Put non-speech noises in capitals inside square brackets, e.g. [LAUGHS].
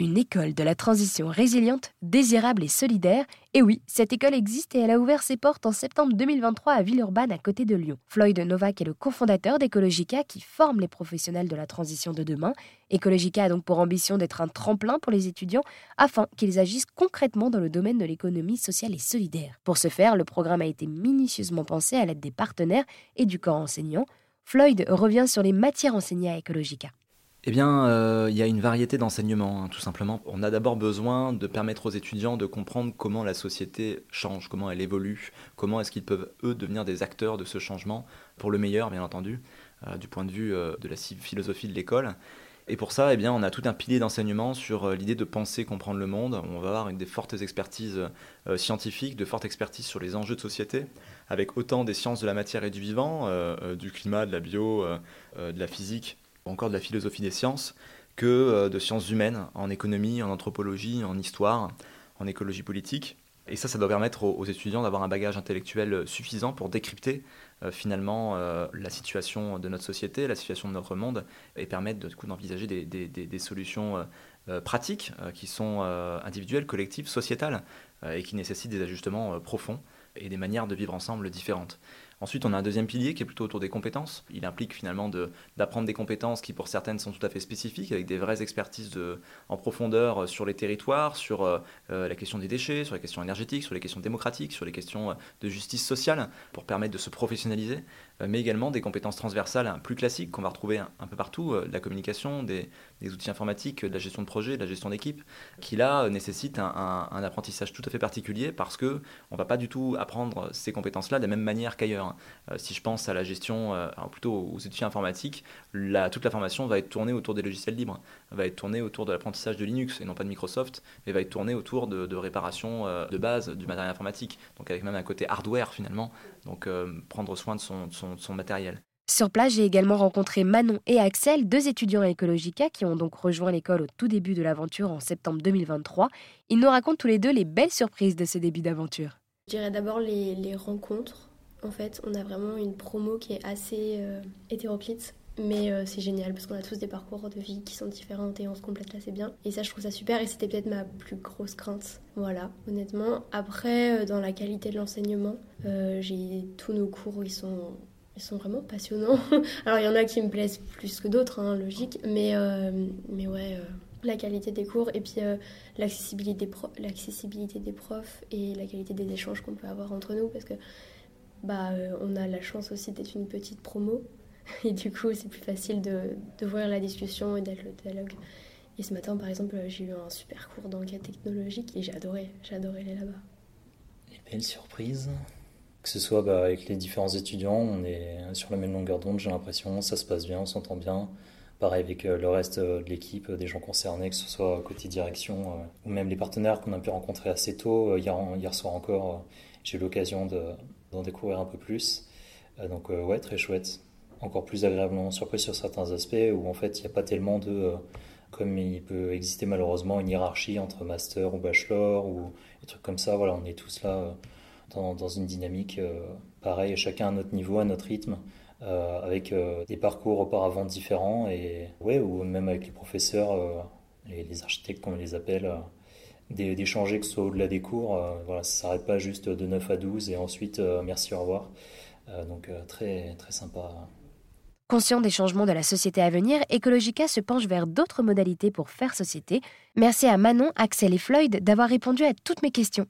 Une école de la transition résiliente, désirable et solidaire. Et oui, cette école existe et elle a ouvert ses portes en septembre 2023 à Villeurbanne à côté de Lyon. Floyd Novak est le cofondateur d'Ecologica qui forme les professionnels de la transition de demain. Ecologica a donc pour ambition d'être un tremplin pour les étudiants afin qu'ils agissent concrètement dans le domaine de l'économie sociale et solidaire. Pour ce faire, le programme a été minutieusement pensé à l'aide des partenaires et du corps enseignant. Floyd revient sur les matières enseignées à Ecologica. Eh bien, euh, il y a une variété d'enseignements, hein, tout simplement. On a d'abord besoin de permettre aux étudiants de comprendre comment la société change, comment elle évolue, comment est-ce qu'ils peuvent, eux, devenir des acteurs de ce changement, pour le meilleur, bien entendu, euh, du point de vue euh, de la philosophie de l'école. Et pour ça, eh bien, on a tout un pilier d'enseignement sur l'idée de penser, comprendre le monde. On va avoir une des fortes expertises scientifiques, de fortes expertises sur les enjeux de société, avec autant des sciences de la matière et du vivant, du climat, de la bio, de la physique, encore de la philosophie des sciences, que euh, de sciences humaines, en économie, en anthropologie, en histoire, en écologie politique. Et ça, ça doit permettre aux, étudiants d'avoir un bagage intellectuel suffisant pour décrypter euh, finalement euh, la situation de notre société, la situation de notre monde, et permettre du coup d'envisager des, solutions pratiques qui sont individuelles, collectives, sociétales, et qui nécessitent des ajustements profonds et des manières de vivre ensemble différentes. Ensuite, on a un deuxième pilier qui est plutôt autour des compétences. Il implique finalement d'apprendre des compétences qui, pour certaines, sont tout à fait spécifiques, avec des vraies expertises de, en profondeur euh, sur les territoires, sur euh, euh, la question des déchets, sur les questions énergétiques, sur les questions démocratiques, sur les questions de justice sociale, pour permettre de se professionnaliser. Mais également des compétences transversales hein, plus classiques qu'on va retrouver un, peu partout, de la communication, des, outils informatiques, de la gestion de projet, de la gestion d'équipe, qui là nécessitent un, apprentissage tout à fait particulier parce que on va pas du tout apprendre ces compétences-là de la même manière qu'ailleurs. Euh, si je pense à la gestion, plutôt aux outils informatiques, toute la formation va être tournée autour des logiciels libres, va être tournée autour de l'apprentissage de Linux et non pas de Microsoft, mais va être tournée autour de, réparation de base du matériel informatique, donc avec même un côté hardware finalement, donc prendre soin de son son, matériel. Sur place, j'ai également rencontré Manon et Axel, deux étudiants à Ecologica qui ont donc rejoint l'école au tout début de l'aventure en septembre 2023. Ils nous racontent tous les deux les belles surprises de ce début d'aventure. Je dirais d'abord les, rencontres. En fait, on a vraiment une promo qui est assez euh, hétéroclite. Mais euh, c'est génial parce qu'on a tous des parcours de vie qui sont différents et on se complète assez bien. Et ça, je trouve ça super et c'était peut-être ma plus grosse crainte. Voilà, honnêtement. Après, euh, dans la qualité de l'enseignement, j'ai tous nos cours, ils sont ils sont vraiment passionnants. [LAUGHS] Alors il y en a qui me plaisent plus que d'autres, hein, logique, mais, euh, mais ouais, euh, la qualité des cours et puis euh, l'accessibilité des profs et la qualité des échanges qu'on peut avoir entre nous parce que bah, on a la chance aussi d'être une petite promo [LAUGHS] et du coup c'est plus facile de, voir la discussion et d'être le dialogue. Et ce matin par exemple j'ai eu un super cours d'enquête technologique et j'ai adoré, j'ai adoré aller là-bas. Les belles surprises que ce soit bah, avec les différents étudiants, on est sur la même longueur d'onde, j'ai l'impression, ça se passe bien, on s'entend bien. Pareil avec euh, le reste euh, de l'équipe, euh, des gens concernés, que ce soit côté direction ou même les partenaires qu'on a pu rencontrer assez tôt. Hier, hier soir encore, j'ai eu l'occasion d'en découvrir un peu plus. Donc ouais, très chouette. Encore plus agréablement surpris sur certains aspects où en fait il n'y a pas tellement de... comme il peut exister malheureusement une hiérarchie entre master ou bachelor ou des trucs comme ça. Voilà, on est tous là dans, une dynamique euh, pareille, chacun à notre niveau, à notre rythme. Euh, avec euh, des parcours auparavant différents et ouais ou même avec les professeurs les, architectes comme on les appelle d'échanger que ce soit au-delà des cours voilà ça s'arrête pas juste de 9 à 12 et ensuite merci au revoir donc très très sympa Conscient des changements de la société à venir, Ecologica se penche vers d'autres modalités pour faire société. Merci à Manon, Axel et Floyd d'avoir répondu à toutes mes questions.